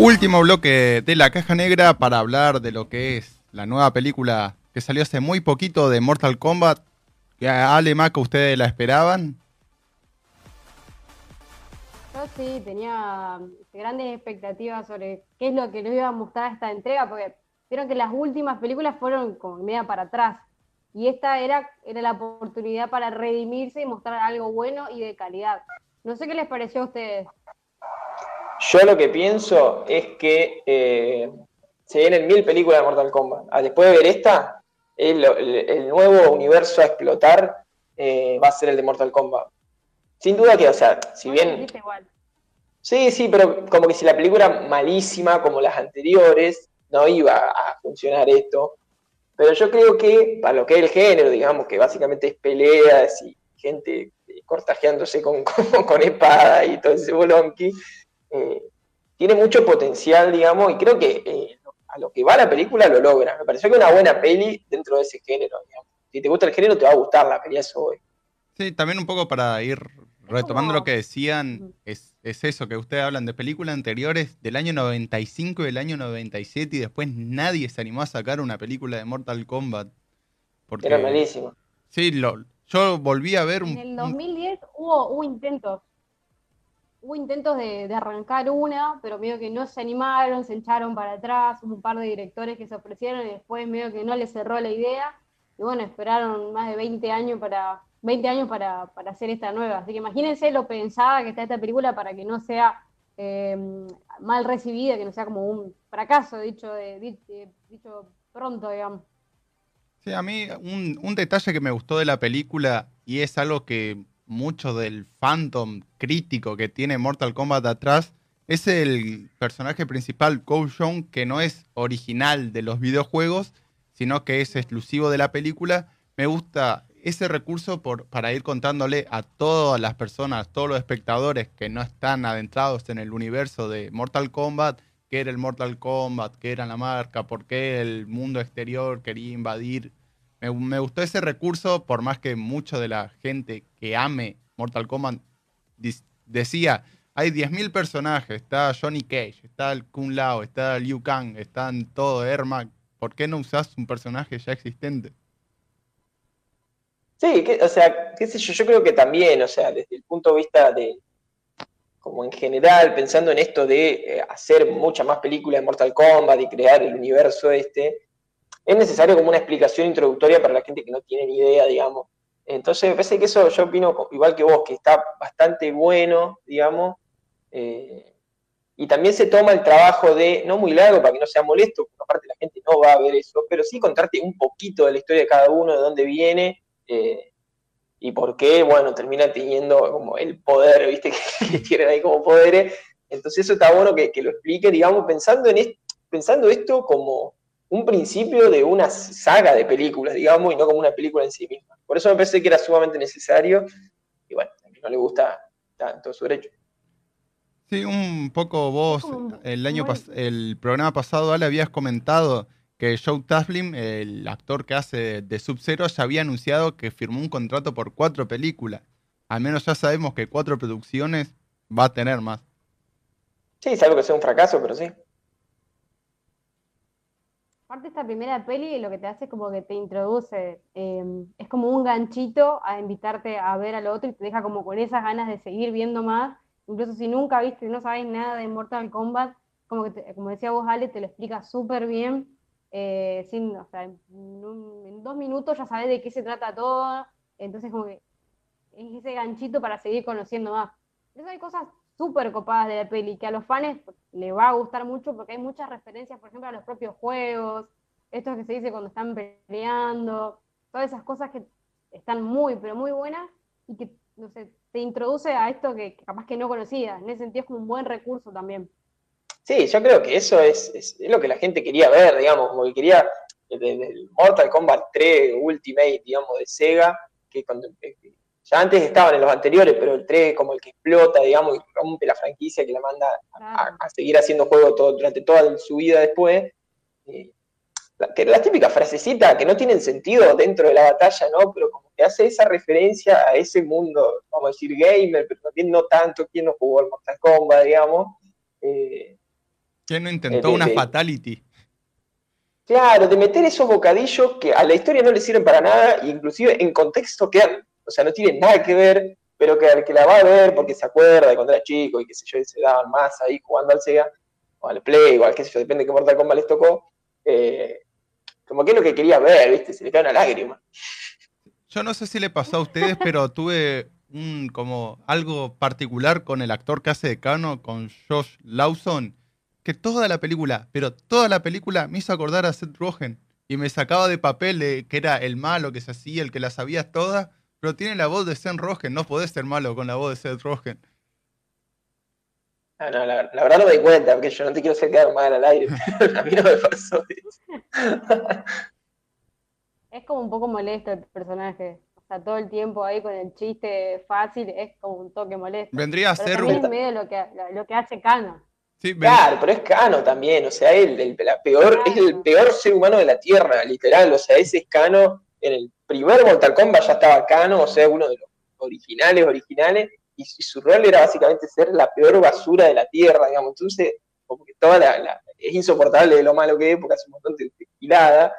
Último bloque de la caja negra para hablar de lo que es la nueva película que salió hace muy poquito de Mortal Kombat. ¿ustedes la esperaban? Yo sí, tenía grandes expectativas sobre qué es lo que nos iba a mostrar esta entrega, porque vieron que las últimas películas fueron como media para atrás. Y esta era, era la oportunidad para redimirse y mostrar algo bueno y de calidad. No sé qué les pareció a ustedes. Yo lo que pienso es que eh, se vienen mil películas de Mortal Kombat. Ah, después de ver esta, el, nuevo universo a explotar eh, va a ser el de Mortal Kombat. Sin duda que, o sea, si bien... Sí, sí, pero como que si la película era malísima como las anteriores, no iba a funcionar esto. Pero yo creo que, para lo que es el género, digamos, que básicamente es peleas y gente cortajeándose con, con, espada y todo ese bolonqui, eh, tiene mucho potencial, digamos, y creo que eh, a lo que va la película lo logra. Me pareció que una buena peli dentro de ese género. Si te gusta el género, te va a gustar la peli, eso hoy. Sí, también un poco para ir retomando lo que decían, es, eso, que ustedes hablan de películas anteriores del año 95 y del año 97 y después nadie se animó a sacar una película de Mortal Kombat. Porque, Era malísimo. Sí, lo, yo volví a ver un... En el 2010 hubo, hubo intentos hubo intentos de, arrancar una, pero medio que no se animaron, se echaron para atrás, hubo un par de directores que se ofrecieron y después medio que no les cerró la idea. Y bueno, esperaron más de 20 años para 20 años para, hacer esta nueva. Así que imagínense lo pensada que está esta película para que no sea em, mal recibida, que no sea como un fracaso, dicho, de, dicho pronto, digamos. Sí, a mí un detalle que me gustó de la película y es algo que mucho del phantom crítico que tiene Mortal Kombat atrás es el personaje principal, Kou que no es original de los videojuegos, sino que es exclusivo de la película. Me gusta ese recurso por, para ir contándole a todas las personas, todos los espectadores que no están adentrados en el universo de Mortal Kombat, qué era el Mortal Kombat, qué era la marca, por qué el mundo exterior quería invadir me, gustó ese recurso, por más que mucho de la gente que ame Mortal Kombat decía, hay 10.000 personajes, está Johnny Cage, está el Lao, está Liu Kang, están todo Ermac, ¿por qué no usás un personaje ya existente? Sí, o sea, qué sé yo, yo creo que también, o sea, desde el punto de vista de, como en general, pensando en esto de eh, hacer muchas más películas de Mortal Kombat y crear el universo este, es necesario como una explicación introductoria para la gente que no tiene ni idea, digamos. Entonces, me parece que eso yo opino igual que vos, que está bastante bueno, digamos. Eh, y también se toma el trabajo de, no muy largo para que no sea molesto, porque aparte la gente no va a ver eso, pero sí contarte un poquito de la historia de cada uno, de dónde viene eh, y por qué, bueno, termina teniendo como el poder, ¿viste? Que, tienen ahí como poderes. Entonces eso está bueno que, lo explique, digamos, pensando, en pensando esto como un principio de una saga de películas, digamos, y no como una película en sí misma. Por eso me parece que era sumamente necesario, y bueno, a quien no le gusta, está todo su derecho. Sí, un poco vos, el año el programa pasado, Ale, habías comentado que Joe Taslim, el actor que hace de Sub-Zero, ya había anunciado que firmó un contrato por cuatro películas. Al menos ya sabemos que cuatro producciones va a tener más. Sí, salvo que sea un fracaso, pero sí. Aparte esta primera peli lo que te hace es como que te introduce, em, es como un ganchito a invitarte a ver al otro y te deja como con esas ganas de seguir viendo más, incluso si nunca viste, no sabes nada de Mortal Kombat, como que como decía vos Ale, te lo explica súper bien, eh, sin, o sea, en, dos minutos ya sabes de qué se trata todo, entonces como que es ese ganchito para seguir conociendo más. Entonces hay cosas súper copadas de la peli, que a los fans les va a gustar mucho porque hay muchas referencias, por ejemplo, a los propios juegos, estos que se dice cuando están peleando, todas esas cosas que están muy, pero muy buenas y que, no sé, te introduce a esto que capaz que no conocías. En ese sentido es como un buen recurso también. Sí, yo creo que eso es, es, lo que la gente quería ver, digamos, como que quería el Mortal Kombat 3 Ultimate, digamos, de Sega, que cuando, eh, ya antes estaban en los anteriores, pero el 3 como el que explota, digamos, y rompe la franquicia que la manda a, seguir haciendo juego todo, durante toda su vida después. Eh, la, que la típica frasecita que no tiene sentido dentro de la batalla, ¿no? Pero como que hace esa referencia a ese mundo, vamos a decir, gamer, pero también no tanto, quien no jugó al Mortal Kombat, digamos. Eh, ¿Quién no intentó una fatality? Claro, de meter esos bocadillos que a la historia no le sirven para nada, e inclusive en contexto que, o sea, no tienen nada que ver, pero que al que la va a ver porque se acuerda de cuando era chico y que sé yo, se daban más ahí jugando al Sega, o al Play, o al qué sé yo, depende de qué Mortal Kombat les tocó, eh, como que es lo que quería ver, ¿viste? Se le cae una lágrima. Yo no sé si le pasó a ustedes, pero tuve un como algo particular con el actor que hace de Cano, con Josh Lawson, que toda la película, pero toda la película me hizo acordar a Seth Rogen y me sacaba de papel de que era el malo que se hacía, el que la sabía toda, pero tiene la voz de Seth Rogen, no podés ser malo con la voz de Seth Rogen. Ah, no, la, verdad no me di cuenta, porque yo no te quiero hacer quedar mal al aire, a mí no me pasó eso. es como un poco molesto el personaje. O sea, todo el tiempo ahí con el chiste fácil es como un toque molesto. Vendría a ser un... Es medio lo que, lo que hace Cano claro, pero es Cano también, o sea, el, la peor, es el peor ser humano de la Tierra, literal, o sea, ese es Cano, en el primer Mortal Kombat ya estaba Cano, o sea, uno de los originales, originales, y, su rol era básicamente ser la peor basura de la Tierra, digamos, entonces, como que toda la, es insoportable de lo malo que es, porque hace un montón de tequilada,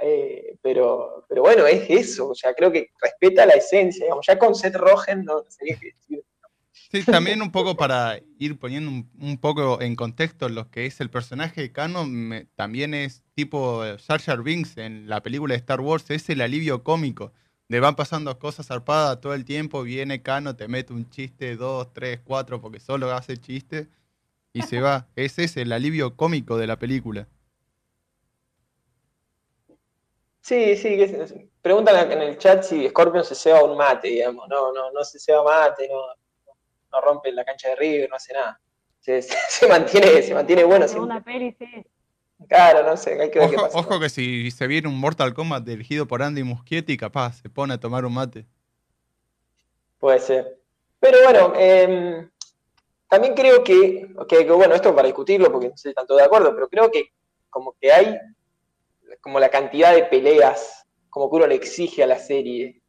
eh, pero, pero bueno, es eso, o sea, creo que respeta la esencia, digamos, ya con Seth Rogen no, sé qué decir Sí, también un poco para ir poniendo un, poco en contexto lo que es el personaje de Kano, también es tipo Jar Jar Binks en la película de Star Wars, es el alivio cómico, de van pasando cosas zarpadas todo el tiempo, viene Kano, te mete un chiste, dos, tres, cuatro, porque solo hace chiste, y se va. Ese es el alivio cómico de la película. Sí, sí, preguntan en el chat si Scorpion se ceba un mate, digamos, no, no, no se ceba mate, no no rompe la cancha de River, no hace nada. Se, mantiene, se mantiene bueno. Una peli, sí. Claro, no sé, hay que ver ojo, qué pasa. Ojo que si se viene un Mortal Kombat dirigido por Andy Muschietti, capaz se pone a tomar un mate. Puede ser. Pero bueno, em, también creo que, que, bueno, esto para discutirlo, porque no estoy tanto de acuerdo, pero creo que como que hay como la cantidad de peleas, como que uno le exige a la serie,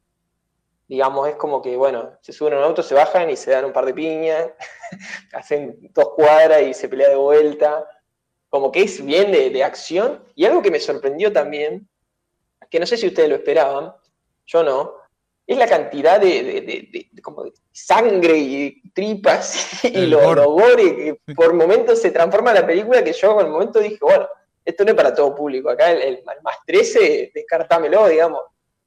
digamos, es como que, bueno, se suben a un auto, se bajan y se dan un par de piñas, hacen dos cuadras y se pelea de vuelta. Como que es bien de, acción. Y algo que me sorprendió también, que no sé si ustedes lo esperaban, yo no, es la cantidad de, como sangre y tripas y lo, gore que por momentos se transforma la película que yo en el momento dije, bueno, esto no es para todo público, acá el, más 13, descartámelo, digamos.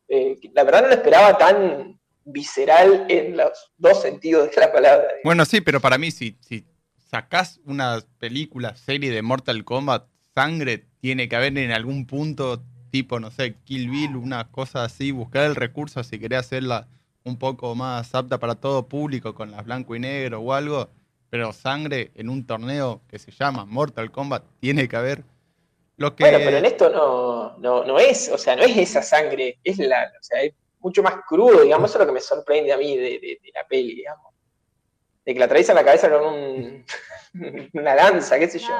Eh, la verdad no lo esperaba tan visceral en los dos sentidos de la palabra. Bueno, sí, pero para mí si, si sacás una película, serie de Mortal Kombat, sangre tiene que haber en algún punto, tipo, no sé, Kill Bill, una cosa así, buscar el recurso si querés hacerla un poco más apta para todo público, con las blanco y negro o algo, pero sangre en un torneo que se llama Mortal Kombat tiene que haber. Lo que... Bueno, pero en esto no, no, es, o sea, no es esa sangre, es la, o sea, es mucho más crudo, digamos, eso es lo que me sorprende a mí de, la peli, digamos. De que la atraviesan la cabeza con un, una lanza, qué sé yo.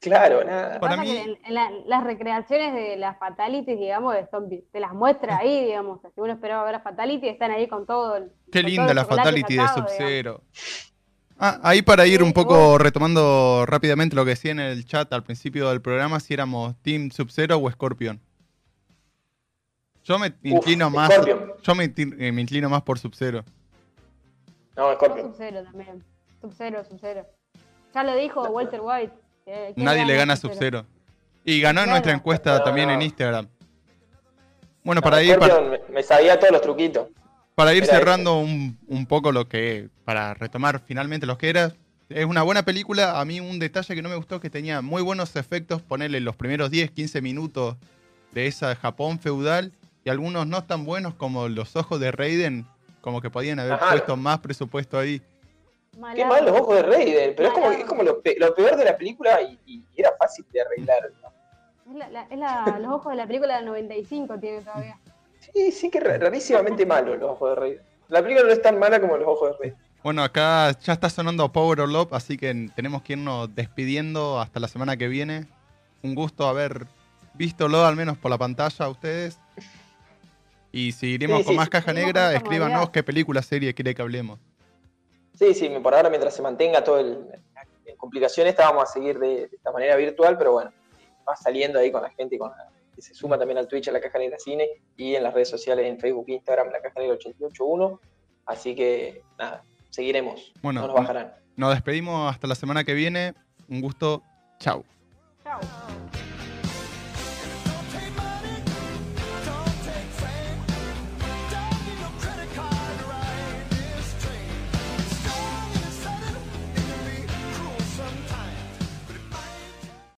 Claro, nada. Para mí... en, las recreaciones de las fatalities, digamos, te las muestra ahí, digamos. Si uno esperaba ver las fatalities, están ahí con todo. El, Qué linda la fatality de Sub-Zero. Ah, ahí para ir un poco retomando rápidamente lo que decía en el chat al principio del programa, si éramos Team Sub-Zero o Scorpion. Yo me inclino más. Yo me, inclino más por Sub-Zero. No, Scorpion. Sub-Zero también. Sub-Zero, Sub-Zero. Ya lo dijo Walter White. Nadie le gana a Sub-Zero. Y ganó en nuestra encuesta también en Instagram. Bueno, para ir. Me, sabía todos los truquitos. Para ir cerrando un, un poco lo que, para retomar finalmente lo que era, es una buena película. A mí un detalle que no me gustó es que tenía muy buenos efectos, ponerle los primeros 10, 15 minutos de esa Japón feudal y algunos no tan buenos como los ojos de Raiden, como que podían haber Ajá. puesto más presupuesto ahí. Qué mal los ojos de Raiden, pero es como, es como lo, pe- lo peor de la película y, y era fácil de arreglar. ¿no? Es, la- la- es la- los ojos de la película del 95 tiene todavía. Sí, sí que ra- rarísimamente malo los ojos de Raiden. La película no es tan mala como los ojos de Raiden. Bueno, acá ya está sonando Power or Love, así que tenemos que irnos despidiendo hasta la semana que viene. Un gusto haber vistolo al menos por la pantalla a ustedes. Y si iremos Sí, con sí, más caja negra, escríbanos qué película, serie quiere que hablemos. Sí, sí, por ahora mientras se mantenga todo el, en complicaciones, vamos a seguir de, de esta manera virtual, pero bueno, va saliendo ahí con la gente con la- que se suma también al Twitch a la Caja Negra Cine y en las redes sociales en Facebook Instagram la Caja Negra 881. Así que nada, seguiremos. Bueno, no nos bajarán. Nos despedimos hasta la semana que viene. Un gusto. Chau. Chao.